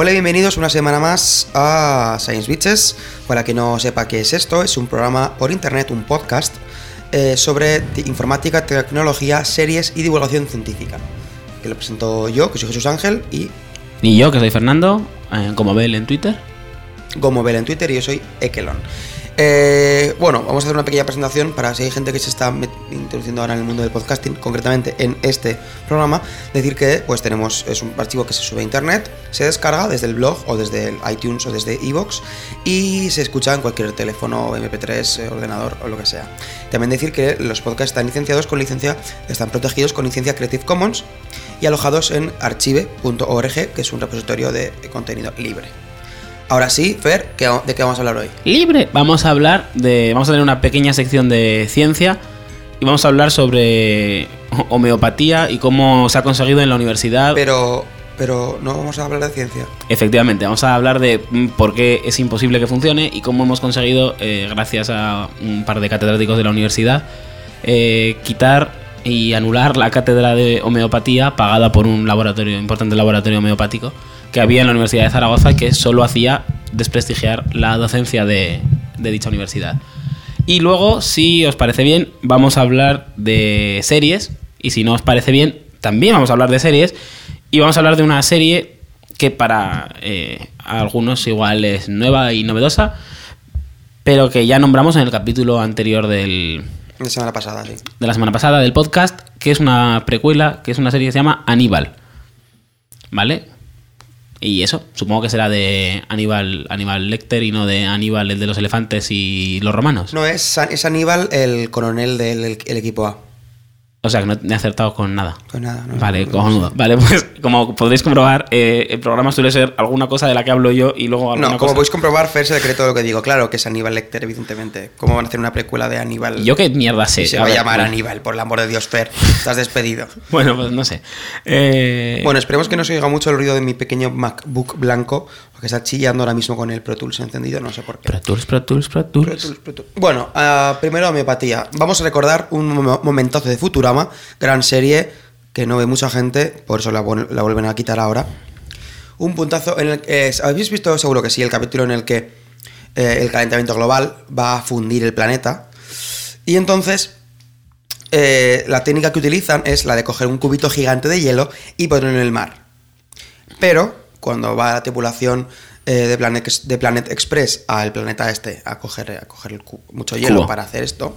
Hola y bienvenidos una semana más a Science Bitches. Para quien no sepa qué es esto, es un programa por internet, un podcast eh, sobre informática, tecnología, series y divulgación científica. Que lo presento yo, que soy Jesús Ángel, y Y yo, que soy Fernando, eh, como Bel en Twitter. Gomobel en Twitter y yo soy Ekelon. Eh, bueno, vamos a hacer una pequeña presentación para si hay gente que se está introduciendo ahora en el mundo del podcasting, concretamente en este programa, decir que pues tenemos es un archivo que se sube a internet, se descarga desde el blog o desde el iTunes o desde iVoox y se escucha en cualquier teléfono, MP3, eh, ordenador o lo que sea. También decir que los podcasts están licenciados con licencia, están protegidos con licencia Creative Commons y alojados en archive.org, que es un repositorio de contenido libre. Ahora sí, Fer, ¿qué- ¿de qué vamos a hablar hoy? Libre. Vamos a hablar de. Vamos a tener una pequeña sección de ciencia. Y vamos a hablar sobre homeopatía y cómo se ha conseguido en la universidad. Pero, pero no vamos a hablar de ciencia. Efectivamente, vamos a hablar de mm, por qué es imposible que funcione y cómo hemos conseguido, eh, gracias a un par de catedráticos de la universidad, eh, quitar y anular la cátedra de homeopatía pagada por un laboratorio, importante laboratorio homeopático que había en la Universidad de Zaragoza que solo hacía desprestigiar la docencia de, de dicha universidad. Y luego, si os parece bien, vamos a hablar de series. Y si no os parece bien, también vamos a hablar de series. Y vamos a hablar de una serie que para eh, algunos igual es nueva y novedosa, pero que ya nombramos en el capítulo anterior del, La semana pasada, sí. de la semana pasada del podcast, que es una precuela, que es una serie que se llama Aníbal. ¿Vale? Y eso, supongo que será de Aníbal, Aníbal Lecter y no de Aníbal, el de los elefantes y los romanos. No, es, es Aníbal, el coronel del el- el equipo A. O sea, que no he acertado con nada. Pues nada, no. Vale, no, cojonudo. Vale, pues como podréis comprobar, eh, el programa suele ser alguna cosa de la que hablo yo y luego alguna No, como cosa... podéis comprobar, Fer se decretó lo que digo. Claro que es Aníbal Lecter, evidentemente. ¿Cómo van a hacer una precuela de Aníbal? Yo qué mierda sé. Y se A va a llamar bueno. Aníbal, por el amor de Dios, Fer. Estás despedido. Bueno, pues no sé. Eh, Bueno, esperemos que no se oiga mucho el ruido de mi pequeño MacBook blanco, porque está chillando ahora mismo con el Pro Tools encendido, no sé por qué. Pro Tools, Pro Tools, Pro Tools. Pro Tools, Pro Tools. Bueno, ah, primero homeopatía. Vamos a recordar un mo- momentazo de Futurama, gran serie que no ve mucha gente, por eso la, vuel- la vuelven a quitar ahora. Un puntazo en el que... ¿Habéis visto? Seguro que sí, el capítulo en el que eh, el calentamiento global va a fundir el planeta. Y entonces eh, la técnica que utilizan es la de coger un cubito gigante de hielo y ponerlo en el mar. Pero cuando va la tripulación eh, de, Planet, de Planet Express al planeta este a coger, a mucho hielo para hacer esto,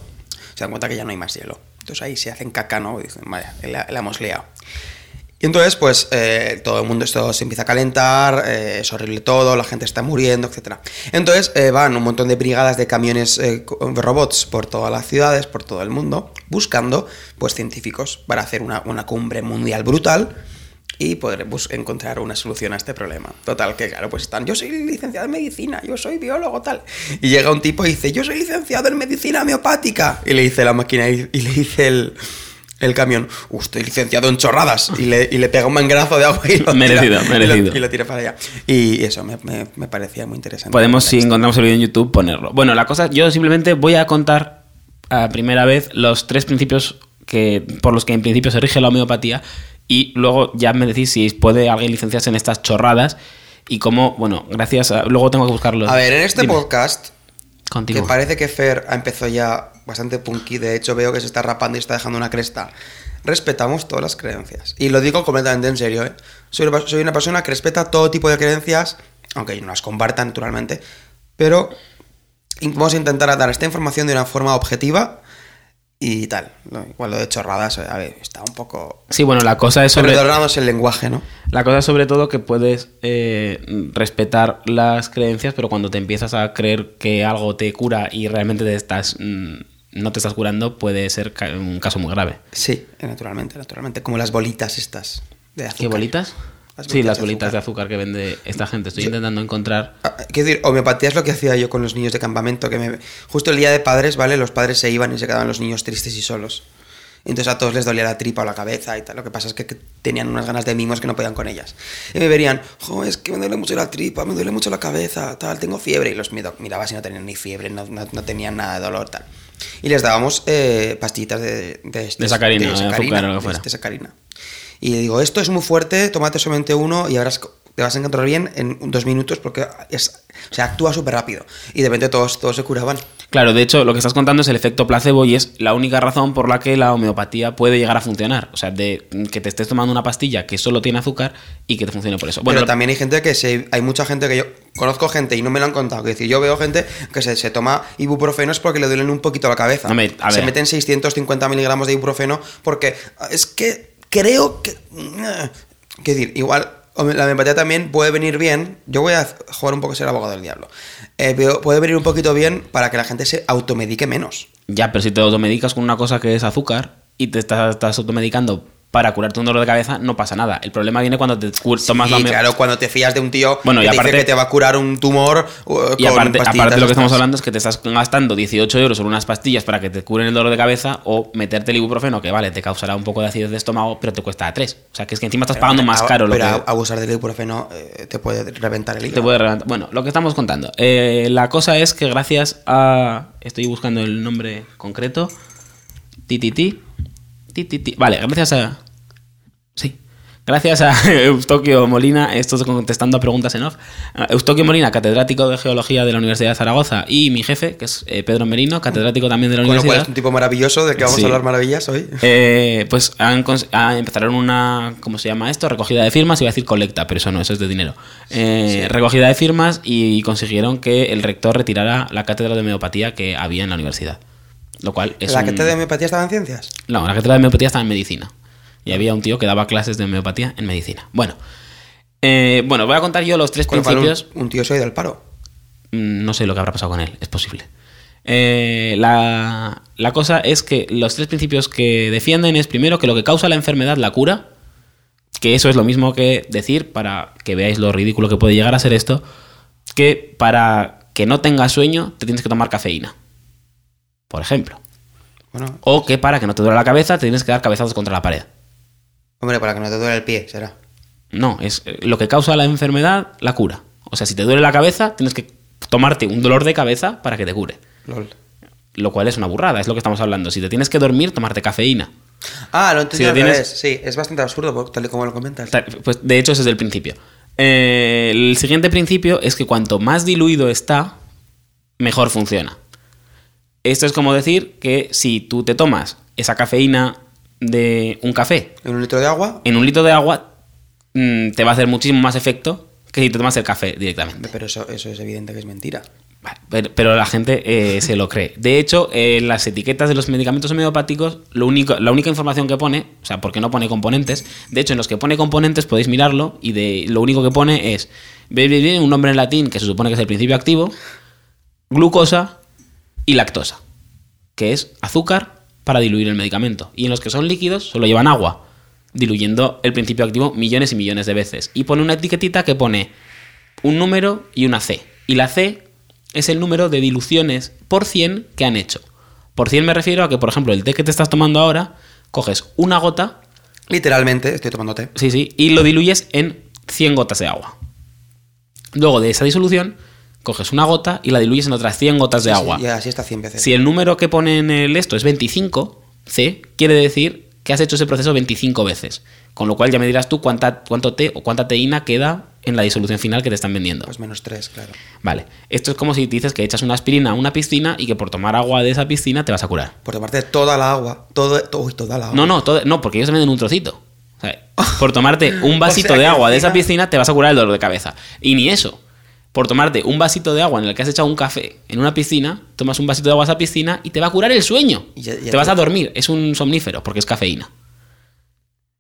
se dan cuenta que ya no hay más hielo. Entonces ahí se hacen caca, ¿no? Y dicen, vaya, la, la hemos liado. Y entonces, pues, eh, todo el mundo esto se empieza a calentar, eh, es horrible todo, la gente está muriendo, etc. Entonces, eh, van un montón de brigadas de camiones eh, robots por todas las ciudades, por todo el mundo, buscando, pues, científicos para hacer una, una cumbre mundial brutal y poder bus- encontrar una solución a este problema. Total, que claro, pues están, yo soy licenciado en medicina, yo soy biólogo, tal. Y llega un tipo y dice, yo soy licenciado en medicina homeopática. Y le dice la máquina y, y le dice el, el camión, "Uh, estoy licenciado en chorradas. Y le, y le pega un mangrazo de agua y lo Merecido, tira, y lo- merecido. Y lo, tira para allá. Y eso me, me- me parecía muy interesante. Podemos, si encontramos el vídeo en YouTube, ponerlo. Bueno, la cosa, yo simplemente voy a contar a primera vez los tres principios que, por los que en principio se rige la homeopatía y luego ya me decís si puede alguien licenciarse en estas chorradas y cómo, bueno, gracias a... Luego tengo que buscarlo. A ver, en este Dime. podcast Continúa. Que parece que Fer ha empezado ya bastante punky. De hecho, veo que se está rapando y está dejando una cresta. Respetamos todas las creencias. Y lo digo completamente en serio, ¿eh? Soy una, soy una persona que respeta todo tipo de creencias, aunque no las comparta naturalmente. Pero vamos a intentar dar esta información de una forma objetiva y tal. ¿no? Igual lo de chorradas, a ver, está un poco. Sí, bueno, la cosa es sobre... Perdonamos el lenguaje, ¿no? La cosa es sobre todo que puedes eh, respetar las creencias, pero cuando te empiezas a creer que algo te cura y realmente te estás, mm, no te estás curando, puede ser ca- un caso muy grave. Sí, naturalmente, naturalmente. Como las bolitas estas de azúcar. ¿Qué bolitas? Las sí, bolitas las de bolitas azúcar. de azúcar que vende esta gente. Estoy intentando encontrar. Ah, Quiero decir, homeopatía es lo que hacía yo con los niños de campamento, que me... justo el día de padres, ¿vale? Los padres se iban y se quedaban los niños tristes y solos. Entonces a todos les dolía la tripa o la cabeza y tal. Lo que pasa es que, que tenían unas ganas de mimos que no podían con ellas. Y me verían, jo, es que me duele mucho la tripa, me duele mucho la cabeza, tal, tengo fiebre. Y los miraba si no tenían ni fiebre, no, no- no tenían nada de dolor, tal. Y les dábamos eh, pastillitas de, de, De sacarina, de azúcar o lo que de- fuera. de sacarina. Y le digo, esto es muy fuerte, tómate solamente uno y co- te vas a encontrar bien en dos minutos porque es, o sea, actúa súper rápido. Y de repente todos, todos se curaban. Claro, de hecho, lo que estás contando es el efecto placebo y es la única razón por la que la homeopatía puede llegar a funcionar. O sea, de que te estés tomando una pastilla que solo tiene azúcar y que te funcione por eso. Bueno, Pero también hay gente que se, hay mucha gente que yo conozco gente y no me lo han contado. Que decir, yo veo gente que se, se toma ibuprofenos porque le duelen un poquito la cabeza. se meten 650 miligramos de ibuprofeno porque es que creo que. ¿Qué decir? Igual la homeopatía también puede venir bien. Yo voy a jugar un poco a ser abogado del diablo. Eh, puede venir un poquito bien para que la gente se automedique menos. Ya, pero si te automedicas con una cosa que es azúcar y te estás, estás automedicando para curarte un dolor de cabeza no pasa nada. El problema viene cuando te tomas sí, claro, cuando te fías de un tío bueno, que y aparte, te dice que te va a curar un tumor uh, y aparte, aparte lo que estamos hablando es que te estás gastando 18 euros en unas pastillas para que te curen el dolor de cabeza o meterte el ibuprofeno que vale, te causará un poco de acidez de estómago, pero te cuesta 3. O sea, que es que encima estás pagando más caro. Lo pero abusar del ibuprofeno eh, te puede reventar el hígado. Te puede reventar. Bueno, lo que estamos contando. Eh, la cosa es que gracias a... Estoy buscando el nombre concreto. Tititi. Vale, gracias a... Sí. Gracias a Eustoquio Molina, esto contestando a preguntas en off. Eustoquio Molina, catedrático de Geología de la Universidad de Zaragoza, y mi jefe, que es eh, Pedro Merino, catedrático también de la universidad. Cual es un tipo maravilloso, de que vamos a hablar maravillas hoy. Eh, pues han, empezaron una, ¿cómo se llama esto? Recogida de firmas, iba a decir colecta, pero eso no, eso es de dinero. Eh, recogida de firmas y consiguieron que el rector retirara la cátedra de homeopatía que había en la universidad. Lo cual es ¿La cátedra de homeopatía estaba en ciencias? No, la cátedra de homeopatía estaba en medicina y había un tío que daba clases de homeopatía en medicina. Bueno, eh, bueno, voy a contar yo los tres principios. Un, tío se ha ido al paro. Mm, no sé lo que habrá pasado con él, es posible. Eh, la, la, cosa es que los tres principios que defienden es primero que lo que causa la enfermedad la cura, que eso es lo mismo que decir, para que veáis lo ridículo que puede llegar a ser esto, que para que no tengas sueño te tienes que tomar cafeína. Por ejemplo. Bueno, o que para que no te duele la cabeza te tienes que dar cabezazos contra la pared. Hombre, para que no te duele el pie, será. No, es eh, lo que causa la enfermedad, la cura. O sea, si te duele la cabeza, tienes que tomarte un dolor de cabeza para que te cure. Lol. Lo cual es una burrada, es lo que estamos hablando. Si te tienes que dormir, tomarte cafeína. Ah, lo entiendo. tienes... Sí, es bastante absurdo, tal y como lo comentas. Pues de hecho, ese es el principio. Eh, el siguiente principio es que cuanto más diluido está, mejor funciona. Esto es como decir que si tú te tomas esa cafeína de un café. ¿En un litro de agua? En un litro de agua mm, te va a hacer muchísimo más efecto que si te tomas el café directamente. Pero eso, eso es evidente que es mentira. Pero, la gente eh, se lo cree. De hecho, en las etiquetas de los medicamentos homeopáticos, lo único, la única información que pone, o sea, porque no pone componentes, de hecho, en los que pone componentes podéis mirarlo y de, lo único que pone es un nombre en latín que se supone que es el principio activo, glucosa y lactosa, que es azúcar, para diluir el medicamento. Y en los que son líquidos solo llevan agua, diluyendo el principio activo millones y millones de veces. Y pone una etiquetita que pone un número y una C. Y la C es el número de diluciones por 100 que han hecho. Por 100 me refiero a que, por ejemplo, el té que te estás tomando ahora, coges una gota. Literalmente, estoy tomando té. Sí, sí, y lo diluyes en 100 gotas de agua. Luego de esa disolución, coges una gota y la diluyes en otras 100 gotas de agua. y así está 100 veces. Si el número que pone en el esto es 25, C, quiere decir que has hecho ese proceso 25 veces. Con lo cual ya me dirás tú cuánta, cuánto té o cuánta teína queda en la disolución final que te están vendiendo. Pues menos 3, claro. Vale. Esto es como si dices que echas una aspirina a una piscina y que por tomar agua de esa piscina te vas a curar. Por tomarte toda la agua. Todo, toda la agua. No, no, no, porque ellos te venden un trocito. por tomarte un vasito de agua de esa piscina te vas a curar el dolor de cabeza. Y ni eso por tomarte un vasito de agua en el que has echado un café en una piscina, tomas un vasito de agua a esa piscina y te va a curar el sueño. te vas a dormir. Es un somnífero porque es cafeína.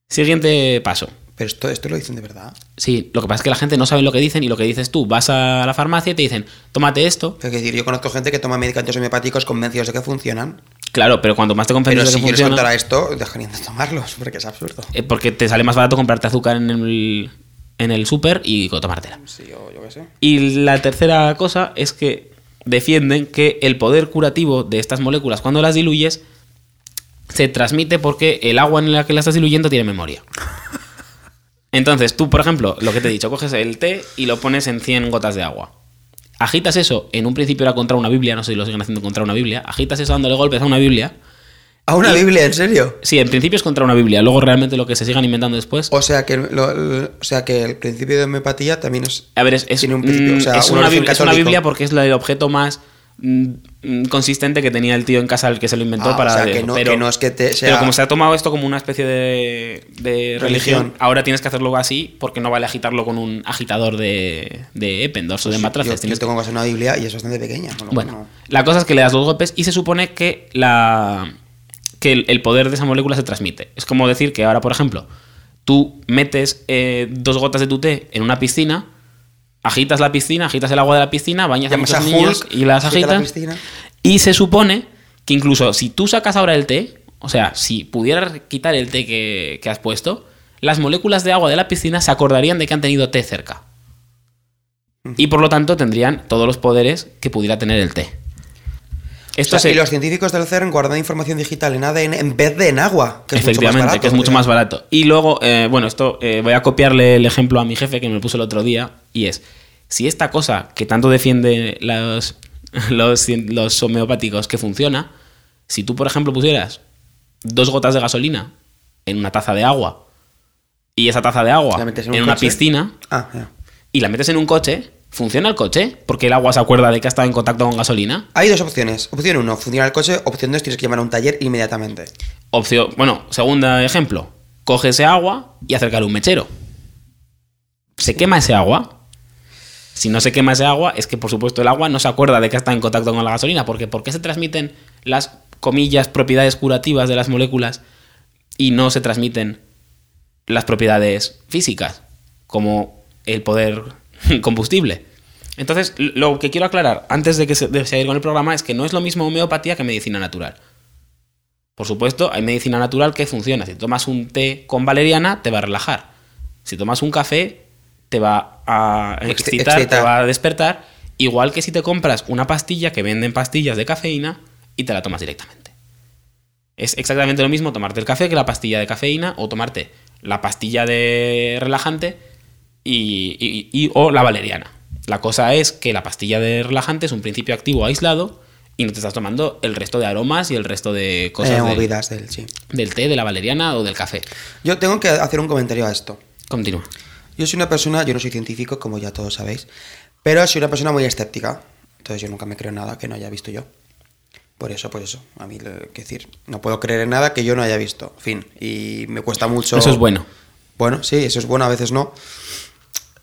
Siguiente paso. Pero esto, esto lo dicen de verdad. Sí, lo que pasa es que la gente no sabe lo que dicen y lo que dices tú. Vas a la farmacia y te dicen, tómate esto. Es decir, yo conozco gente que toma medicamentos homeopáticos convencidos de que funcionan. Claro, pero cuando más te convences de que si quieres contar esto, dejarían de tomarlos, porque es absurdo. Eh, porque te sale más barato comprarte azúcar en el, en el súper y tomártela. Sí, yo, yo qué sé. Y la tercera cosa es que defienden que el poder curativo de estas moléculas cuando las diluyes se transmite porque el agua en la que la estás diluyendo tiene memoria. Entonces, tú, por ejemplo, lo que te he dicho, coges el té y lo pones en 100 gotas de agua. Agitas eso, en un principio era contra una Biblia, no sé si lo siguen haciendo contra una Biblia, agitas eso dándole golpes a una Biblia ¿A una Y- Biblia, en serio? Sí, en principio es contra una Biblia. Luego realmente lo que se sigan inventando después. O sea que, lo- lo- o sea que el principio de homeopatía también es... A ver, es, es, Tiene un principio, o sea, es un una, biblia, es una. Biblia porque es el objeto más mm, mm, consistente que tenía el tío en casa el que se lo inventó Ah, para o sea, que no, pero, que no es que te sea... pero como se ha tomado esto como una especie de, de religión, Religión. ahora tienes que hacerlo así porque no vale agitarlo con un agitador de, de Eppendorf o de Yo, matraces. yo Tienes tengo en casa una Biblia y es bastante pequeña. Bueno, bueno, no. la cosa es que le das dos golpes y se supone que la que el, el poder de esa molécula se transmite. Es como decir que ahora, por ejemplo, tú metes eh, dos gotas de tu té en una piscina, agitas la piscina, agitas el agua de la piscina, bañas a Llamas muchos a niños Hulk, y las agita la agitas. piscina. Y se supone que incluso si tú sacas ahora el té, o sea, si pudieras quitar el té que, que has puesto, las moléculas de agua de la piscina se acordarían de que han tenido té cerca. Y por lo tanto tendrían todos los poderes que pudiera tener el té. Esto O sea, se- Y los científicos del CERN guardan información digital en ADN en vez de en agua. Que es mucho más Efectivamente, barato, que es mucho más barato. Y luego, eh, bueno, esto eh, voy a copiarle el ejemplo a mi jefe que me puso el otro día, y es, si esta cosa que tanto defiende los, los, homeopáticos que funciona, si tú, por ejemplo, pusieras dos gotas de gasolina en una taza de agua, y esa taza de agua en en, un una piscina, Ah, y la metes en un coche, ¿funciona el coche? Porque el agua se acuerda de que ha estado en contacto con gasolina. Hay dos opciones. Opción 1, funciona el coche. Opción 2, tienes que llamar a un taller inmediatamente. Opción, bueno, segundo ejemplo, coge ese agua y acercarle un mechero. ¿Se quema ese agua? Si no se quema ese agua, es que por supuesto el agua no se acuerda de que está en contacto con la gasolina, porque ¿por qué se transmiten las comillas propiedades curativas de las moléculas y no se transmiten las propiedades físicas, como el poder combustible? Entonces, lo que quiero aclarar antes de que se, de seguir con el programa es que no es lo mismo homeopatía que medicina natural. Por supuesto, hay medicina natural que funciona. Si tomas un té con valeriana, te va a relajar. Si tomas un café, te va a Exci- excitar, te va a despertar. Igual que si te compras una pastilla que venden pastillas de cafeína y te la tomas directamente. Es exactamente lo mismo tomarte el café que la pastilla de cafeína o tomarte la pastilla de relajante y, y- y- o la valeriana. La cosa es que la pastilla de relajante es un principio activo aislado y no te estás tomando el resto de aromas y el resto de cosas Eh, de- movidas del sí. del té, de la valeriana o del café. Yo tengo que hacer un comentario a esto. Continúa. Yo soy una persona, yo no soy científico, como ya todos sabéis, pero soy una persona muy escéptica. Entonces yo nunca me creo nada que no haya visto yo. Por eso, por eso. A mí, lo- quiero decir, no puedo creer en nada que yo no haya visto. Fin. Y me cuesta mucho. Eso es bueno. Bueno, sí, eso es bueno, a veces no.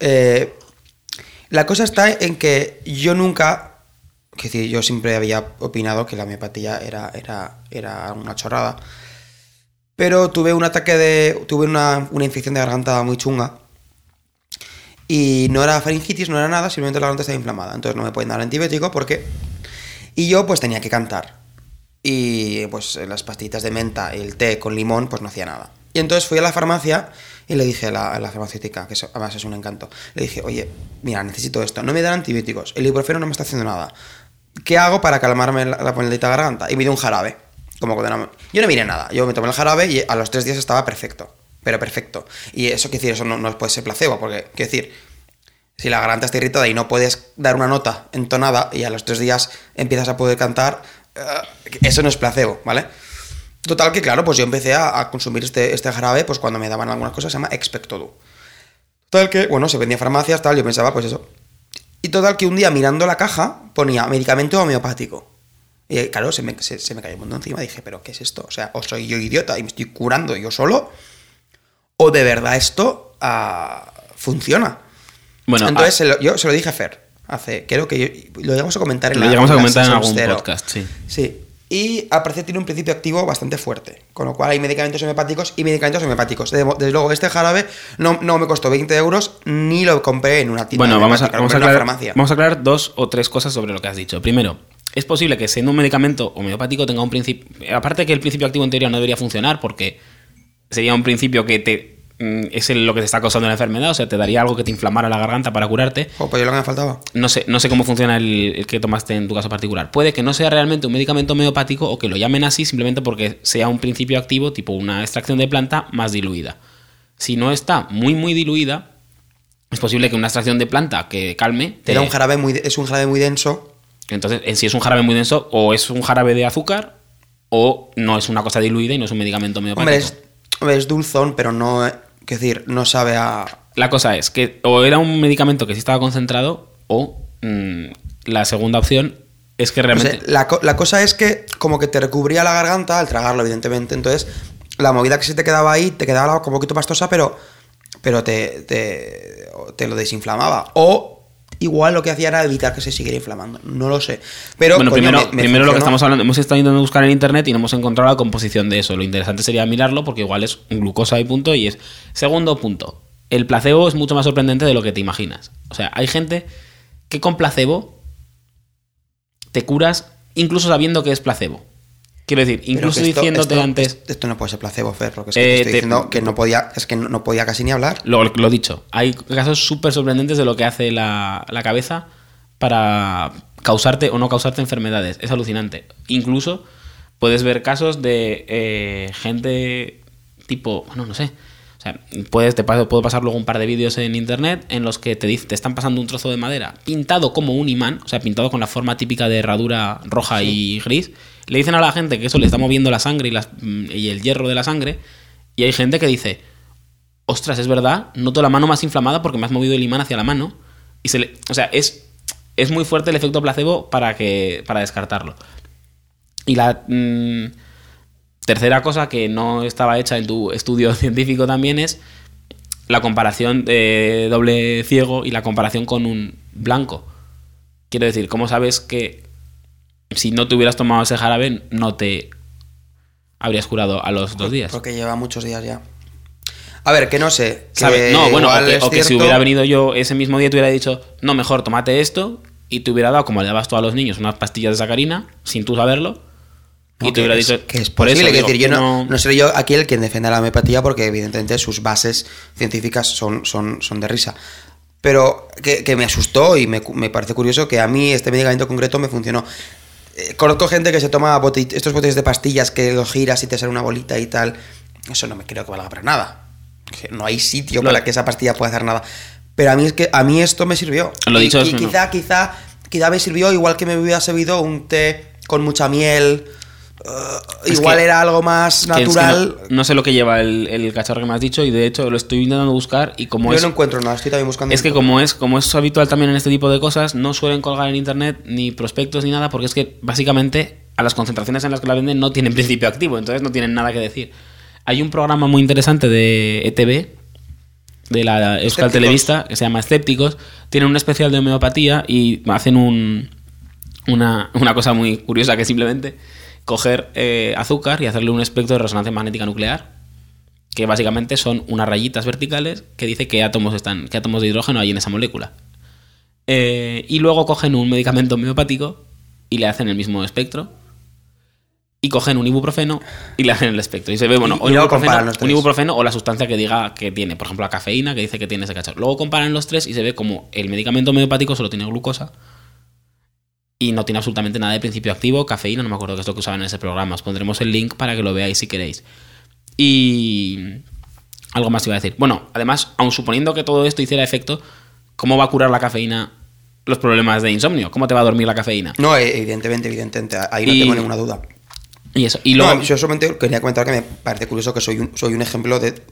Eh, la cosa está en que yo nunca. Es decir, yo siempre había opinado que la homeopatía era, era, era una chorrada. Pero tuve un ataque de. Tuve una, una infección de garganta muy chunga. Y no era faringitis, no era nada, simplemente la garganta estaba inflamada. Entonces no me pueden dar antibiótico porque. Y yo pues tenía que cantar. Y pues las pastillitas de menta y el té con limón pues no hacía nada. Y entonces fui a la farmacia y le dije a la, la farmacéutica, que además es un encanto, le dije, oye, mira, necesito esto, no me dan antibióticos, el ibuprofeno no me está haciendo nada. ¿Qué hago para calmarme la, la garganta? Y me dio un jarabe. Como que no- yo no miré nada, yo me tomé el jarabe y a los tres días estaba perfecto, pero perfecto. Y eso quiere decir, eso no, no puede ser placebo, porque quiero decir, si la garganta está irritada y no puedes dar una nota entonada y a los tres días empiezas a poder cantar, eh, eso no es placebo, ¿vale? Total que, claro, pues yo empecé a, a consumir este, este jarabe, pues cuando me daban algunas cosas, se llama Expectodu. Total que, bueno, se vendía en farmacias, tal, yo pensaba, pues eso. Y total que un día mirando la caja ponía medicamento homeopático. Y claro, se me, se, se me cayó el mundo encima. Dije, ¿pero qué es esto? O sea, o soy yo idiota y me estoy curando yo solo, o de verdad esto ah, funciona. Bueno, Entonces ah, se lo- yo se lo dije a Fer. Hace, creo que yo- lo llegamos a comentar en lo la llegamos a comentar en algún podcast, sí. Sí. Y al parecer tiene un principio activo bastante fuerte. Con lo cual hay medicamentos homeopáticos y medicamentos homeopáticos. Desde, desde luego, este jarabe no, no me costó 20 euros ni lo compré en una tienda Bueno, vamos a, vamos, a aclarar, farmacia. vamos a aclarar dos o tres cosas sobre lo que has dicho. Primero, es posible que siendo un medicamento homeopático tenga un principio... Aparte que el principio activo en teoría no debería funcionar porque sería un principio que te es el- lo que te está causando la enfermedad, o sea, te daría algo que te inflamara la garganta para curarte. Jo, pues yo lo que me faltaba. No sé, no sé cómo funciona el, el que tomaste en tu caso particular. Puede que no sea realmente un medicamento homeopático o que lo llamen así simplemente porque sea un principio activo, tipo una extracción de planta más diluida. Si no está muy, muy diluida, es posible que una extracción de planta que calme. te- Era un jarabe muy, es un jarabe muy denso. Entonces, en si es un jarabe muy denso, o es un jarabe de azúcar, o no es una cosa diluida y no es un medicamento homeopático. Hombre, es, es dulzón, pero no. Es decir, no sabe a. La cosa es que o era un medicamento que sí estaba concentrado o mm, la segunda opción es que realmente... la, la cosa es que, como que te recubría la garganta al tragarlo, evidentemente. Entonces, la movida que se te quedaba ahí te quedaba como un poquito pastosa, pero, pero te, te, te lo desinflamaba. O igual lo que hacía era evitar que se siguiera inflamando. No lo sé. Pero, bueno, coño, primero, me- me primero lo que estamos hablando, hemos estado intentando buscar en internet y no hemos encontrado la composición de eso. Lo interesante sería mirarlo porque igual es glucosa y punto y es... Segundo punto, el placebo es mucho más sorprendente de lo que te imaginas. O sea, hay gente que con placebo te curas incluso sabiendo que es placebo. Quiero decir, incluso esto- diciéndote esto- antes... Esto no puede ser placebo, Ferro. Que es que Eh, te estoy te- diciendo que no podía, es que no, no podía casi ni hablar. Lo, lo dicho, hay casos súper sorprendentes de lo que hace la, la cabeza para causarte o no causarte enfermedades. Es alucinante. Incluso puedes ver casos de eh, gente tipo, bueno, no sé. O sea, puedes, te pa- puedo pasar luego un par de vídeos en internet en los que te, te están pasando un trozo de madera pintado como un imán, o sea, pintado con la forma típica de herradura roja y gris. Le dicen a la gente que eso le está moviendo la sangre mm, y el hierro de la sangre. Y hay gente que dice, ostras, es verdad, noto la mano más inflamada porque me has movido el imán hacia la mano. Y se le, o sea, es, es muy fuerte el efecto placebo para, que, para descartarlo. Y la mm, tercera cosa que no estaba hecha en tu estudio científico también es la comparación de doble ciego y la comparación con un blanco. Quiero decir, ¿cómo sabes que si no te hubieras tomado ese jarabe no te habrías curado a los dos días? Porque lleva muchos días ya. A ver, que no sé. que ¿Sabe? No, bueno, o que, es o que si hubiera venido yo ese mismo día te hubiera dicho, no, mejor tómate esto y te hubiera dado, como le dabas tú a los niños, unas pastillas de sacarina, sin tú saberlo, y te hubiera es- dicho, que es por eso digo, decir, yo no, no- no seré yo aquí el quien defienda la homeopatía porque evidentemente sus bases científicas son, son, son de risa. Pero que, que me asustó y me, me parece curioso que a mí este medicamento concreto me funcionó. Eh, conozco gente que se toma estos botellas de pastillas que los giras y te sale una bolita y tal. Eso no me creo que valga para nada. No hay sitio para que esa pastilla pueda hacer nada. Pero a mí es que a mí esto me sirvió. Lo Y- dicho y, quizá, quizá, quizá me sirvió igual que me hubiera servido un té con mucha miel. Es igual era algo más que es que natural. no, no sé lo que lleva el, el cacharro que me has dicho y de hecho lo estoy intentando buscar y como Yo es... no encuentro nada, estoy también buscando. Es que como es, como es habitual también en este tipo de cosas, no suelen colgar en internet ni prospectos ni nada, porque es que básicamente a las concentraciones en las que la venden no tienen principio activo, entonces no tienen nada que decir. Hay un programa muy interesante de ETV, de la Euskal. Televista, que se llama Escépticos, tienen un especial de homeopatía y hacen un, una, una cosa muy curiosa que simplemente coger eh, azúcar y hacerle un espectro de resonancia magnética nuclear que básicamente son unas rayitas verticales que dice qué átomos están, qué átomos de hidrógeno hay en esa molécula. Eh, y luego cogen un medicamento homeopático y le hacen el mismo espectro. Y cogen un ibuprofeno y le hacen el espectro. Y se ve, bueno, Y- y un, luego ibuprofeno, comparan los un tres. ibuprofeno o la sustancia que diga que tiene. Por ejemplo, la cafeína que dice que tiene ese cacharro. Luego comparan los tres y se ve como el medicamento homeopático solo tiene glucosa y no tiene absolutamente nada de principio activo, cafeína, no me acuerdo qué es lo que usaban en ese programa. Os pondremos el link para que lo veáis si queréis. Y algo más iba a decir. Bueno, además, aun suponiendo que todo esto hiciera efecto, ¿cómo va a curar la cafeína los problemas de insomnio? ¿Cómo te va a dormir la cafeína? No, eh, evidentemente, evidentemente. Ahí no Y- tengo ninguna duda. Y eso. Y luego, No, yo solamente quería comentar que me parece curioso que soy un, soy un ejemplo de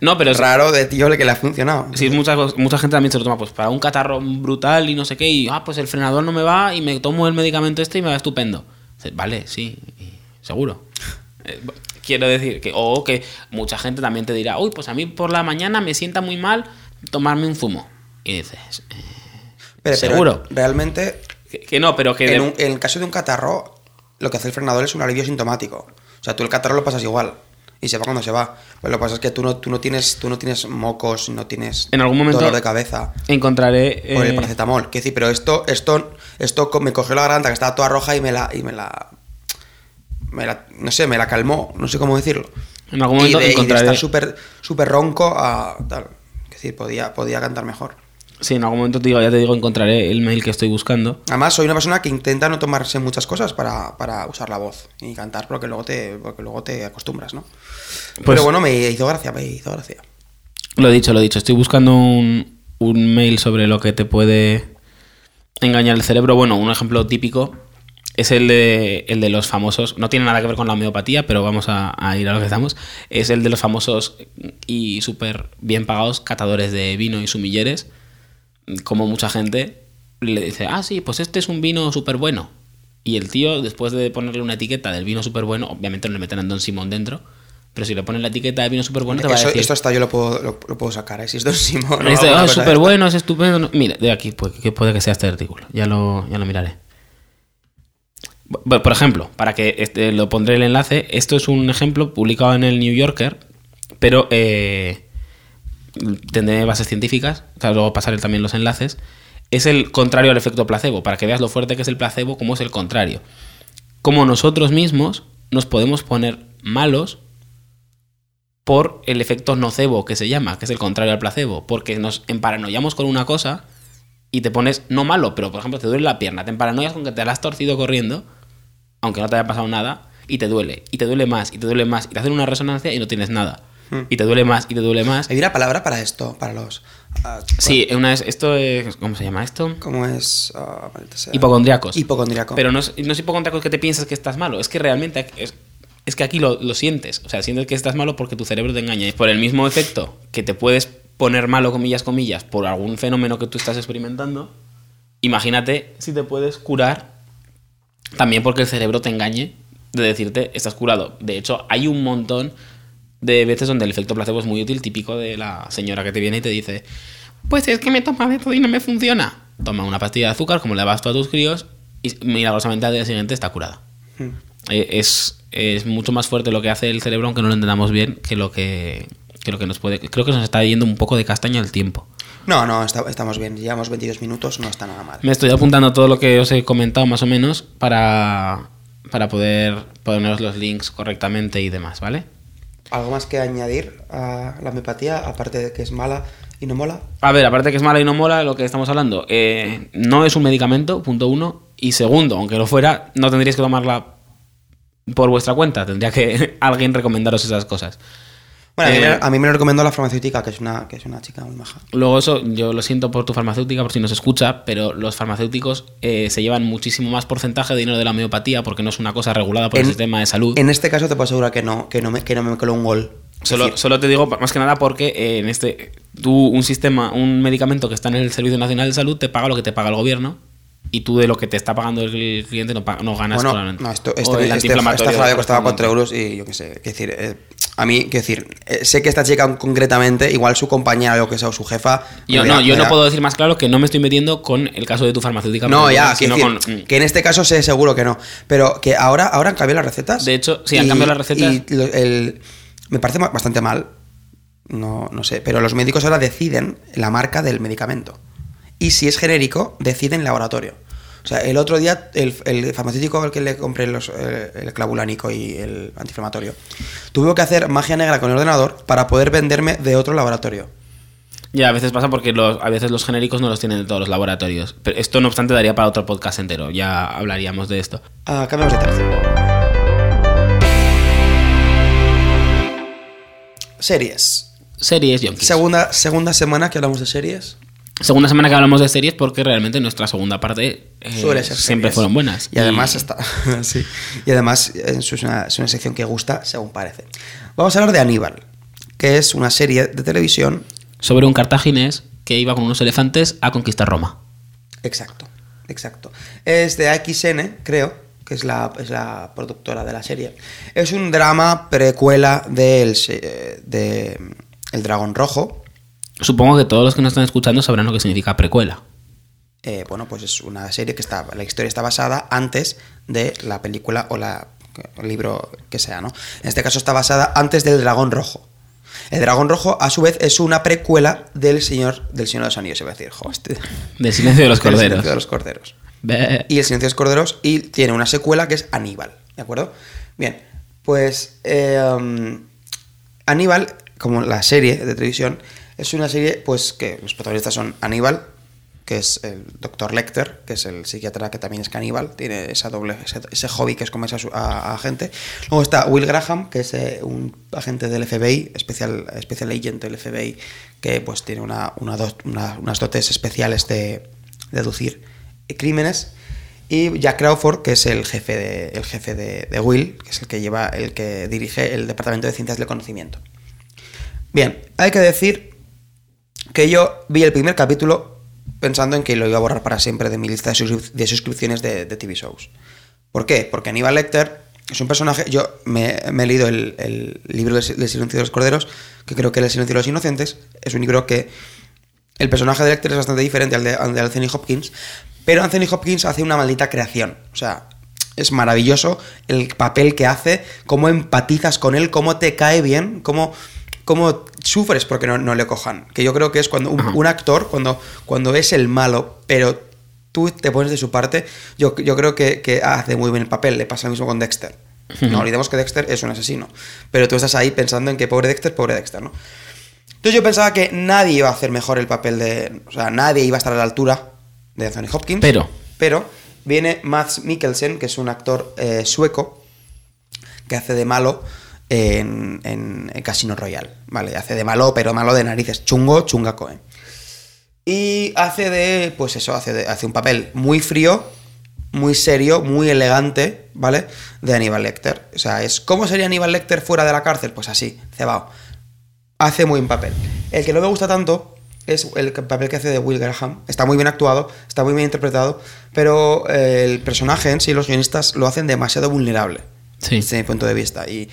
no, pero es- raro de tío que le ha funcionado. Sí, mucha, mucha gente también se lo toma pues para un catarro brutal y no sé qué, y ah, pues el frenador no me va y me tomo el medicamento este y me va estupendo. Vale, sí, seguro. Eh, Quiero decir que, o que mucha gente también te dirá, uy, pues a mí por la mañana me sienta muy mal tomarme un zumo. Y dices, eh, Pero, pero seguro. realmente, que, que no, pero que. de- en, un- en el caso de un catarro, lo que hace el frenador es un alivio sintomático. O sea, tú el catarro lo pasas igual. Y se va cuando se va. Pues lo que pasa es que tú no, tú no, tienes, tú no tienes mocos, no tienes En algún momento- dolor de cabeza. encontraré. Por el eh, paracetamol. Quiero decir, pero esto, esto, esto me cogió la garganta que estaba toda roja y me la, y me la, me la, no sé, me la calmó, no sé cómo decirlo. en algún momento y de, y de encontraré. estar súper, súper ronco a tal. Es decir, podía, podía cantar mejor. Sí, en algún momento te digo, ya te digo, encontraré el mail que estoy buscando. Además, soy una persona que intenta no tomarse muchas cosas para, para usar la voz y cantar porque luego te, porque luego te acostumbras, ¿no? Pues- Pero bueno, me hizo gracia, me hizo gracia. Lo he dicho, lo he dicho. Estoy buscando un, un mail sobre lo que te puede engañar el cerebro. Bueno, un ejemplo típico es el de, el de los famosos, no tiene nada que ver con la homeopatía, pero vamos a, a ir a lo que estamos, es el de los famosos y súper bien pagados catadores de vino y sumilleres, como mucha gente le dice, ah, sí, pues este es un vino súper bueno. Y el tío, después de ponerle una etiqueta del vino súper bueno, obviamente no le meten a Don Simón dentro, pero si le ponen la etiqueta de vino súper bueno, te va a decir... esto hasta yo lo puedo, lo, lo puedo sacar, ¿eh? Si es Don Simón. o Este, alguna "Ah, cosa de súper esta. bueno, es estupendo. no- Mira, de aquí, pues, que puede que sea este artículo. Ya lo, ya lo miraré. Por ejemplo, para que este, lo pondré el enlace, esto es un ejemplo publicado en el New Yorker, pero eh, tendré bases científicas, o sea, luego pasaré también los enlaces. Es el contrario al efecto placebo, para que veas lo fuerte que es el placebo, como es el contrario. Como nosotros mismos nos podemos poner malos por el efecto nocebo que se llama, que es el contrario al placebo, porque nos emparanoiamos con una cosa y te pones no malo, pero por ejemplo te duele la pierna, te emparanoias con que te la has torcido corriendo, aunque no te haya pasado nada, y te duele, y te duele más, y te duele más, y te hacen una resonancia y no tienes nada. Y te duele más, y te duele más. Hay una palabra para esto, para los. ah, Sí, una es, esto es, ¿cómo se llama esto? ¿Cómo es? Ah, maldita sea. Hipocondriacos. Hipocondriaco. Pero no es, no es hipocondriaco que te piensas que estás malo, es que realmente es, es que aquí lo, lo sientes. O sea, sientes que estás malo porque tu cerebro te engaña. Y por el mismo efecto que te puedes poner malo, comillas, comillas, por algún fenómeno que tú estás experimentando, imagínate si te puedes curar también porque el cerebro te engañe de decirte estás curado. De hecho, hay un montón de veces donde el efecto placebo es muy útil, típico de la señora que te viene y te dice, pues es que me toma de todo y no me funciona. Toma una pastilla de azúcar, como le vas tú a tus críos, y milagrosamente al día siguiente está curada. Hmm. Eh, Es, es mucho más fuerte lo que hace el cerebro, aunque no lo entendamos bien, que lo que, que lo que nos puede... Creo que nos está yendo un poco de castaña el tiempo. No, no, está- estamos bien. Llevamos 22 minutos, no está nada mal. Me estoy apuntando todo lo que os he comentado más o menos para, para poder poneros los links correctamente y demás, ¿vale? ¿Algo más que añadir a la homeopatía, aparte de que es mala y no mola? A ver, aparte que es mala y no mola lo que estamos hablando, eh, no es un medicamento, punto uno. Y segundo, aunque lo fuera, no tendríais que tomarla por vuestra cuenta. Tendría que alguien recomendaros esas cosas. Bueno, a, mí, Eh, me- a mí me lo recomendó la farmacéutica, que es una, que es una chica muy maja. Luego eso, yo lo siento por tu farmacéutica, por si nos escucha, pero los farmacéuticos eh, se llevan muchísimo más porcentaje de dinero de la homeopatía porque no es una cosa regulada por el sistema de salud. En este caso te puedo asegurar que no, que no me, que no me coló un gol. Solo, solo te digo más que nada porque eh, en este tú un sistema, un medicamento que está en el Servicio Nacional de Salud te paga lo que te paga el gobierno y tú de lo que te está pagando el cliente no, no ganas bueno, solamente. no, esto, O este, el este, esta jarabe costaba correspondiente. 4 euros y yo qué sé. qué decir, eh, a mí, qué decir, eh, sé que esta chica concretamente, igual su compañera o lo que sea, o su jefa. Yo, no, yo no puedo decir más claro que no me estoy metiendo con el caso de tu farmacéutica. No, ya, quiero sino decir, con- que en este caso sé seguro que no. Pero que ahora, ahora han cambiado las recetas. De hecho, sí, han cambiado las recetas. Y lo- el- me parece bastante mal. No, no sé. Pero los médicos ahora deciden la marca del medicamento. Y si es genérico, deciden laboratorio. O sea, el otro día el, el farmacéutico al que le compré los, el clavulánico y el antiinflamatorio tuvo que hacer magia negra con el ordenador para poder venderme de otro laboratorio. Ya, a veces pasa porque los, a veces los genéricos no los tienen de todos los laboratorios. Pero esto, no obstante, daría para otro podcast entero. Ya hablaríamos de esto. Ah, cambiamos de tercio. Series. Series, Yonkis. Segunda, segunda semana que hablamos de series. Segunda semana que hablamos de series porque realmente nuestra segunda parte eh, Suele ser siempre fueron buenas. Y además está. sí. Y además es una, es una sección que gusta, según parece. Vamos a hablar de Aníbal, que es una serie de televisión. Sobre un cartaginés que iba con unos elefantes a conquistar Roma. Exacto, exacto. Es de AXN, creo, que es la, es la productora de la serie. Es un drama precuela del se- de El Dragón Rojo. Supongo que todos los que nos están escuchando sabrán lo que significa precuela. Eh, bueno, pues es una serie que está, la historia está basada antes de la película o la, el libro que sea, ¿no? En este caso está basada antes del Dragón Rojo. El Dragón Rojo, a su vez, es una precuela del Señor, del Señor de los Anillos, se va a decir, jo, este- Del silencio de los del corderos. Silencio de los Corderos. Be- Y El Silencio de los Corderos, y tiene una secuela que es Aníbal, ¿de acuerdo? Bien, pues eh, um, Aníbal, como la serie de televisión, es una serie pues que los protagonistas son Aníbal, que es el doctor Lecter, que es el psiquiatra que también es caníbal, tiene esa doble, ese, hobby que es comerse a, a- gente. Luego está Will Graham, que es eh, un agente del FBI, especial, especial agent del FBI, que pues tiene una, unas dotes especiales de deducir crímenes. y Jack Crawford, que es el jefe de, el jefe de Will, que es el que lleva, el que dirige el Departamento de Ciencias del Conocimiento. Bien, hay que decir que yo vi el primer capítulo pensando en que lo iba a borrar para siempre de mi lista de, suscrip- de suscripciones de, de TV shows. ¿Por qué? Porque Aníbal Lecter es un personaje. Yo me, he leído el, libro del Silencio de los Corderos, que creo que es El Silencio de los Inocentes. Es un libro que el personaje de Lecter es bastante diferente de, al de Anthony Hopkins, pero Anthony Hopkins hace una maldita creación. O sea, es maravilloso el papel que hace, cómo empatizas con él, cómo te cae bien, cómo, cómo sufres porque no, no le cojan. Que yo creo que es cuando un, un actor, cuando, cuando es el malo, pero tú te pones de su parte, yo, yo creo que, que hace muy bien el papel. Le pasa lo mismo con Dexter. No olvidemos que Dexter es un asesino, pero tú estás ahí pensando en que pobre Dexter, pobre Dexter, ¿no? Entonces yo pensaba que nadie iba a hacer mejor el papel de... O sea, nadie iba a estar a la altura de Anthony Hopkins. Pero. Pero viene Mads Mikkelsen, que es un actor eh, sueco, que hace de malo en, en- en Casino Royale. Vale, hace de malo, pero malo de narices. Chungo, chungaco, ¿eh? Y hace de, pues eso, hace, de- hace un papel muy frío, muy serio, muy elegante, ¿vale? De Aníbal Lecter. O sea, es ¿cómo sería Aníbal Lecter fuera de la cárcel? Pues así, cebao. Hace muy buen papel. El que no me gusta tanto es el papel que hace de Will Graham. Está muy bien actuado, está muy bien interpretado, pero eh, el personaje en sí, los guionistas, lo hacen demasiado vulnerable. Sí. Desde mi punto de vista. Y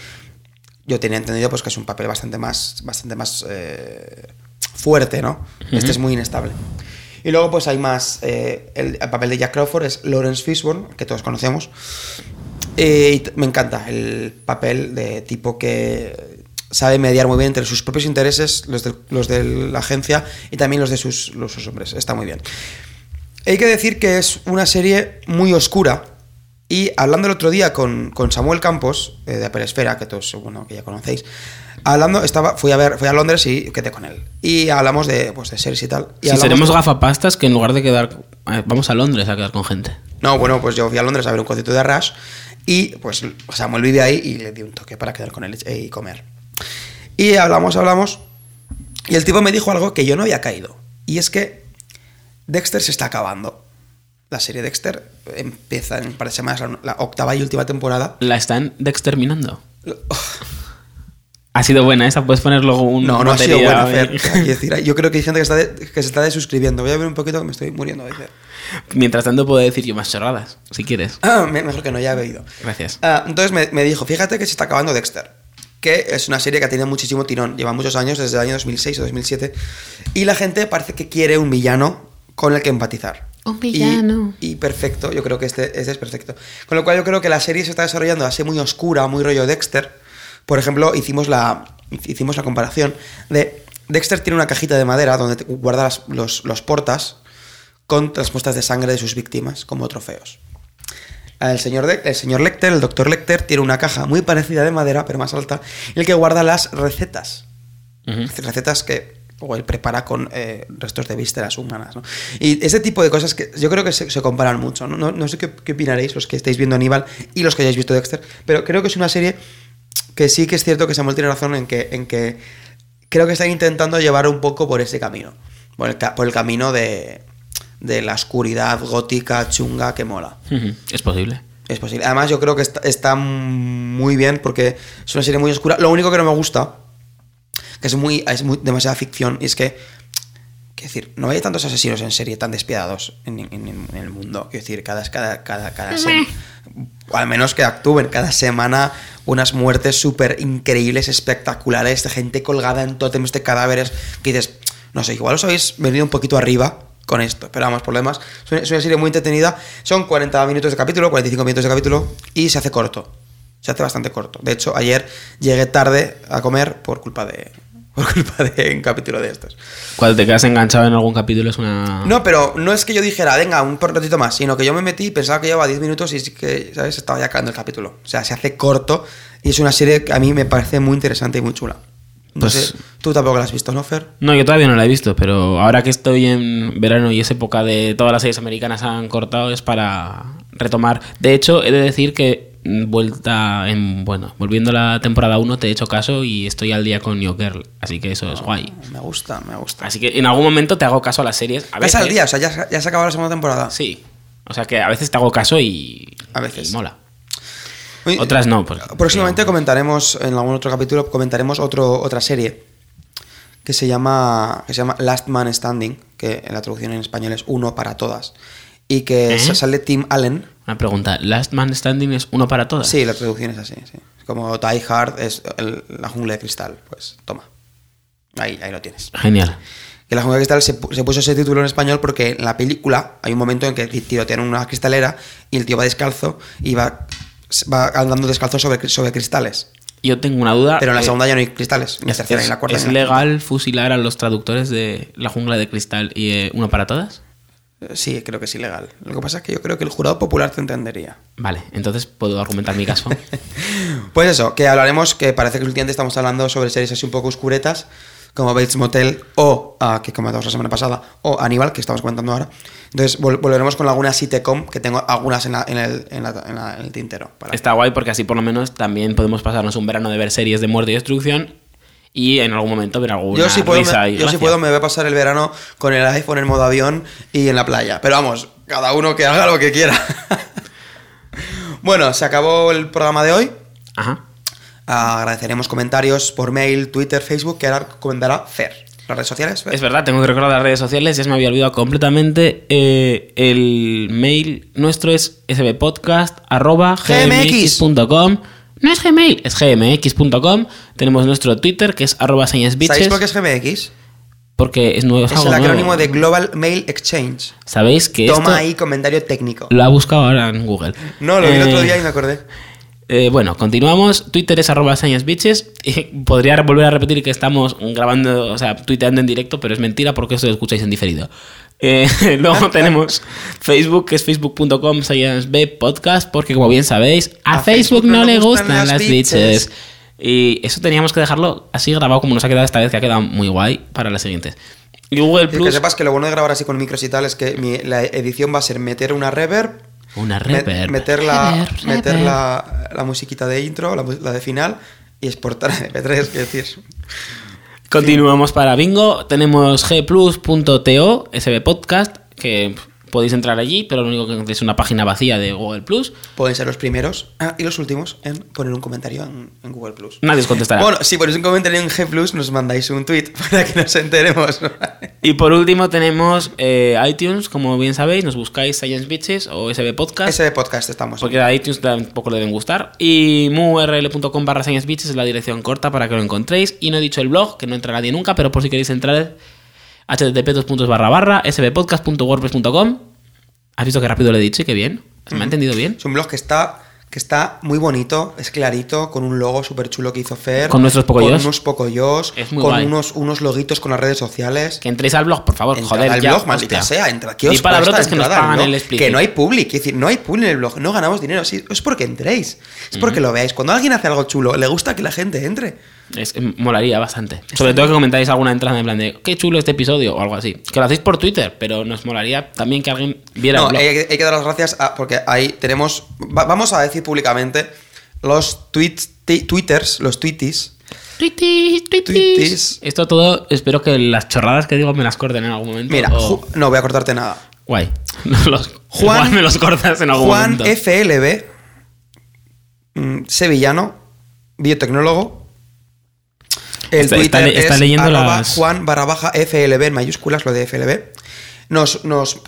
yo tenía entendido pues que es un papel bastante más, bastante más eh, fuerte, ¿no? Este es muy inestable. Y luego pues hay más, eh, el, el papel de Jack Crawford es Lawrence Fishburne, que todos conocemos. Eh, y me encanta el papel de tipo que sabe mediar muy bien entre sus propios intereses, los de, los de la agencia y también los de sus, los, sus hombres. Está muy bien. Hay que decir que es una serie muy oscura. Y hablando el otro día con, con Samuel Campos, eh, de Peresfera, que todos bueno, que ya conocéis, hablando, estaba, fui a ver, fui a Londres y quedé con él. Y hablamos de, pues, de series y tal. Y Si seremos de- gafapastas que en lugar de quedar. eh, Vamos a Londres a quedar con gente. No, bueno, pues yo fui a Londres a ver un concierto de Rush y pues Samuel vive ahí y le di un toque para quedar con él y comer. Y hablamos, hablamos y el tipo me dijo algo que yo no había caído. Y es que Dexter se está acabando. La serie Dexter empieza en un par de semanas, la, la octava y última temporada. La están exterminando. Ha sido buena esa, puedes poner luego un. No, no ha sido buena. Fer. Decir, yo creo que hay gente que, está de- que se está desuscribiendo. Voy a ver un poquito que me estoy muriendo de Fer. Mientras tanto, puedo decir yo más chorradas, si quieres. Ah, me- mejor que no, ya he bebido. Gracias. Ah, entonces me, me dijo, fíjate que se está acabando Dexter, que es una serie que ha tenido muchísimo tirón, lleva muchos años, desde el año 2006 o 2007, y la gente parece que quiere un villano con el que empatizar. Un villano. Y, perfecto, yo creo que este, este es perfecto. Con lo cual yo creo que la serie se está desarrollando así muy oscura, muy rollo Dexter. Por ejemplo, hicimos la, hicimos la comparación de Dexter tiene una cajita de madera donde guarda las- los, los portas con las muestras de sangre de sus víctimas como trofeos. El señor, de- el señor Lecter, el doctor Lecter, tiene una caja muy parecida de madera, pero más alta, en el que guarda las recetas. Recetas que o él prepara con eh, restos de vísceras humanas. ¿no? Y ese tipo de cosas que yo creo que se, se comparan mucho. No, no, no sé qué, qué opinaréis los que estáis viendo Aníbal y los que hayáis visto Dexter, pero creo que es una serie que sí que es cierto que Samuel tiene razón en que, en que creo que están intentando llevar un poco por ese camino. Por el, por el camino de, de la oscuridad gótica, chunga, que mola. Es posible. Es posible. Además, yo creo que está, está muy bien porque es una serie muy oscura. Lo único que no me gusta, que es muy, es muy demasiada ficción, y es que, quiero decir, no hay tantos asesinos en serie tan despiadados en, en- en el mundo. Quiero decir, cada, cada, cada, cada sem- o al menos que actúen cada semana unas muertes súper increíbles, espectaculares, de gente colgada en tótems de cadáveres, que dices, no sé, igual os habéis venido un poquito arriba con esto, pero vamos, problemas. Es una, es una serie muy entretenida, son 40 minutos de capítulo, 45 minutos de capítulo, y se hace corto. Se hace bastante corto. De hecho, ayer llegué tarde a comer por culpa de. Por culpa de un capítulo de estos. Cuando te quedas enganchado en algún capítulo es una. No, pero no es que yo dijera, venga, un ratito más, sino que yo me metí y pensaba que llevaba 10 minutos y sí que, ¿sabes? Estaba ya acabando el capítulo. O sea, se hace corto y es una serie que a mí me parece muy interesante y muy chula. No Pues- sé, tú tampoco la has visto, ¿no, Fer? No, yo todavía no la he visto, pero ahora que estoy en verano y es época de todas las series americanas han cortado es para retomar. De hecho, he de decir que vuelta en bueno, volviendo a la temporada 1 te he hecho caso y estoy al día con New Girl, así que eso es guay. Me gusta, me gusta. Así que en algún momento te hago caso a las series. A ¿Ves veces, al día? O sea, ya, ya se acabó la segunda temporada. Sí. O sea que a veces te hago caso y. A veces. y mola. Uy, Otras no. pues, Próximamente pero- comentaremos, en algún otro capítulo, comentaremos otro, otra serie que se llama que se llama Last Man Standing, que en la traducción en español es Uno para Todas. Y que ¿Eh? sa- sale Tim Allen. Una pregunta. ¿Last Man Standing es uno para todas? Sí, la traducción es así. sí. Como Die Hard es el- la jungla de cristal. Pues toma. Ahí, ahí lo tienes. Genial. Que la jungla de cristal se, pu- se puso ese título en español porque en la película hay un momento en que tirotean una cristalera y el tío va descalzo y va, va andando descalzo sobre, sobre cristales. Yo tengo una duda. Pero en la eh, segunda ya no hay cristales, ni en la tercera, ni la cuarta. ¿Es legal fusilar a los traductores de La jungla de cristal y eh, uno para todas? Quinta. Sí, creo que es ilegal. Lo que pasa es que yo creo que el jurado popular te entendería. Vale, entonces puedo argumentar mi caso. Pues eso, que hablaremos, que parece que últimamente estamos hablando sobre series así un poco oscuretas, como Bates Motel o, ah, que comentamos la semana pasada, o Aníbal, que estamos comentando ahora. Entonces vol- volveremos con alguna sitcom, que tengo algunas en, la- en el, en la- en la- en el tintero. para- Está guay porque así por lo menos también podemos pasarnos un verano de ver series de muerte y destrucción y en algún momento ver alguna Yo sí, puedo, risa me, y yo gracia. puedo, me voy a pasar el verano con el iPhone en modo avión y en la playa. Pero vamos, cada uno que haga lo que quiera. bueno, se acabó el programa de hoy. Ajá. Agradeceremos comentarios por mail, Twitter, Facebook, que ahora comentará Fer. Las redes sociales, Fer. Es verdad, tengo que recordar las redes sociales, ya se me había olvidado completamente. Eh, el mail nuestro es sbpodcast.gmx.com. No es Gmail, es gmx.com. Tenemos nuestro Twitter, que es arroba ¿Sabéis por qué es GMX? porque es nuevo. Es el nuevo. acrónimo de Global Mail Exchange. Sabéis que Toma esto ahí comentario técnico. lo ha buscado ahora en Google. No, lo vi el Eh, otro día y me acordé. Eh, bueno, continuamos. Twitter es arroba. Y Podría volver a repetir que estamos grabando, o sea, tuiteando en directo, pero es mentira porque esto lo escucháis en diferido. Eh, luego tenemos Facebook, que es facebook.com podcast, porque como bien sabéis, a, Facebook, no le gustan, las bitches. Y eso teníamos que dejarlo así grabado como nos ha quedado esta vez, que ha quedado muy guay para las siguientes. Y Google Y que Plus. sepas que lo bueno de grabar así con micros y tal es que mi- la edición va a ser meter una reverb, Una me- reverb. meter, la, Reverb, meter la, la musiquita de intro, la de final y exportar a MP3, es decir. Continuamos para Bingo. Tenemos gplus.to, SB Podcast, que podéis entrar allí, pero lo único que es una página vacía de Google Plus. Pueden ser los primeros ah, y los últimos en poner un comentario en, en Google Plus. Nadie os contestará. Bueno, si ponéis un comentario en G Plus, nos mandáis un tweet para que nos enteremos. Y por último tenemos eh, iTunes, como bien sabéis, nos buscáis Science Bitches o SB Podcast. Ese podcast estamos. Porque a iTunes tampoco le deben gustar. Y muurl.com barra Science Bitches es la dirección corta para que lo encontréis. Y no he dicho el blog, que no entra nadie nunca, pero por si queréis entrar, http barra barra. ¿Has visto qué rápido lo he dicho y qué bien? ¿Se me ha entendido bien? Es un blog que está, que está muy bonito, es clarito, con un logo súper chulo que hizo Fer. Con nuestros pocoyos. Con unos pocoyos. Es muy Con guay. unos, unos loguitos con las redes sociales. Que entréis al blog, por favor, Entrad joder, al ya. blog, maldita sea, entra. ¿Qué os palabrotas que nos pagan el split. Que no hay public, es decir, no hay public en el blog, no ganamos dinero, sí, es porque entréis, es porque lo veáis. Cuando alguien hace algo chulo, le gusta que la gente entre. Es, eh, molaría bastante. Sobre todo que comentáis alguna entrada en plan de qué chulo este episodio o algo así. Que lo hacéis por Twitter, pero nos molaría también que alguien viera No, el blog. hay, hay que dar las gracias a, porque ahí tenemos, va- vamos a decir públicamente los tweets, twitters, los. Tuitis. Esto todo, espero que las chorradas que digo me las corten en algún momento. Mira, o- no voy a cortarte nada. Guay. No los- Juan- igual me los cortas en algún Juan momento. FLB, mm, sevillano, biotecnólogo. El Está- está Twitter le- está es leyendo las- Juan barra baja FLB en mayúsculas, lo de FLB. Nos, nos,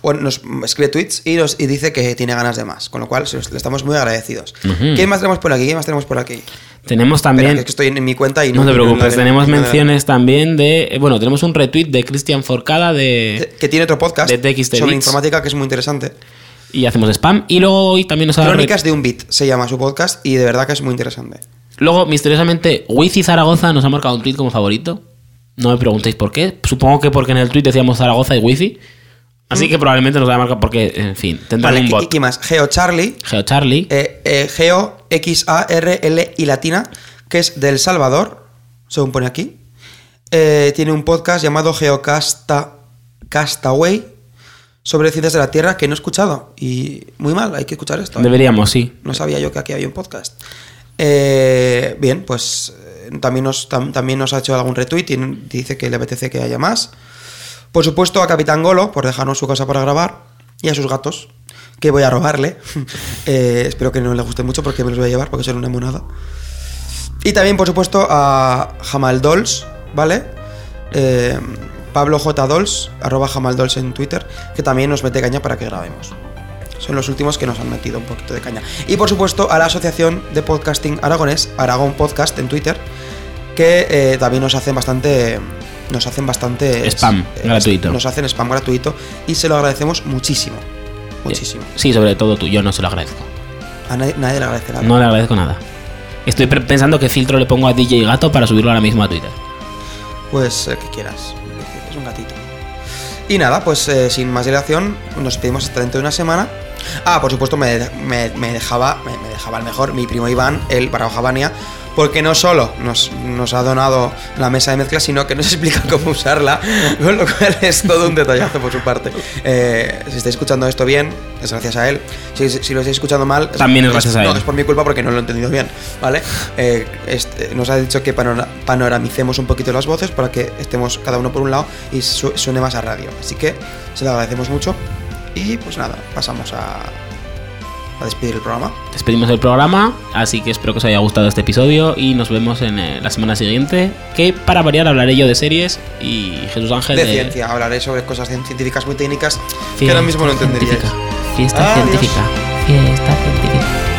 escribe tweets y, nos, y dice que tiene ganas de más, con lo cual le estamos muy agradecidos. Ujú. ¿Quién más tenemos por aquí? ¿Quién más tenemos por aquí? Tenemos Espera, también. que es que estoy en, en mi cuenta y no te preocupes, no- tenemos no- menciones también de. eh, Bueno, tenemos un retweet de Cristian Forcada de. Que tiene otro podcast de TXT sobre informática que es muy interesante. Y hacemos spam. Y luego hoy también nos ha Crónicas de un bit se llama su podcast y de verdad que es muy interesante. Luego, misteriosamente, Wizi Zaragoza nos ha marcado un tweet como favorito. No me preguntéis por qué. Supongo que porque en el tweet decíamos Zaragoza y Wizi. Así que probablemente nos haya marcado porque, en fin, tendrán Mm. Vale, un ¿y- bot. ¿y qué más? Geo Charlie, Geo Charlie. eh, eh, Geo X A R L y latina, que es del Salvador, según pone aquí. Eh, tiene un podcast llamado Geocasta Castaway sobre ciencias de la Tierra que no he escuchado y muy mal, hay que escuchar esto. ¿eh? Deberíamos, sí. No sabía yo que aquí había un podcast. Eh, bien, pues eh, también nos, tam- también nos ha hecho algún retweet y dice que le apetece que haya más. Por supuesto, a Capitán Golo, por dejarnos su casa para grabar, y a sus gatos, que voy a robarle. Eh, espero que no le guste mucho porque me los voy a llevar porque son una monada. Y también, por supuesto, a Jamal Dolls, ¿vale? Eh, Pablo J. Dolls, arroba Jamal Dolls en Twitter, que también nos mete caña para que grabemos. Son los últimos que nos han metido un poquito de caña. Y por supuesto a la Asociación de Podcasting Aragonés, Aragón Podcast en Twitter, que eh, también nos hacen bastante. Nos hacen bastante. Spam gratuito. Nos hacen spam gratuito y se lo agradecemos muchísimo. Muchísimo. Sí, sobre todo tú, yo no se lo agradezco. A nadie, nadie le agradece nada. No le agradezco nada. Estoy pensando qué filtro le pongo a DJ Gato para subirlo ahora mismo a Twitter. Pues el que quieras. Es un gatito. Y nada, pues eh, sin más dilación, nos pedimos hasta dentro de una semana. Ah, por supuesto, me, me- me dejaba, me, me dejaba el mejor mi primo Iván, el Barao Habania, porque no solo nos, nos ha donado la mesa de mezcla, sino que nos explica cómo usarla, con lo cual es todo un detallazo por su parte. Eh, si estáis escuchando esto bien, es gracias a él. Si, si lo estáis escuchando mal, También es gracias a no, él. es por mi culpa porque no lo he entendido bien, ¿vale? Eh, este, nos ha dicho que panora- panoramicemos un poquito las voces para que estemos cada uno por un lado y su- suene más a radio. Así que se lo agradecemos mucho. Y pues nada, pasamos a, a despedir el programa. Despedimos el programa, así que espero que os haya gustado este episodio y nos vemos en eh, la semana siguiente, que para variar hablaré yo de series y Jesús Ángel De de, ciencia, hablaré sobre cosas cien- científicas muy técnicas que ahora mismo no entenderíais. científica. Fiesta Adiós. científica. Fiesta científica.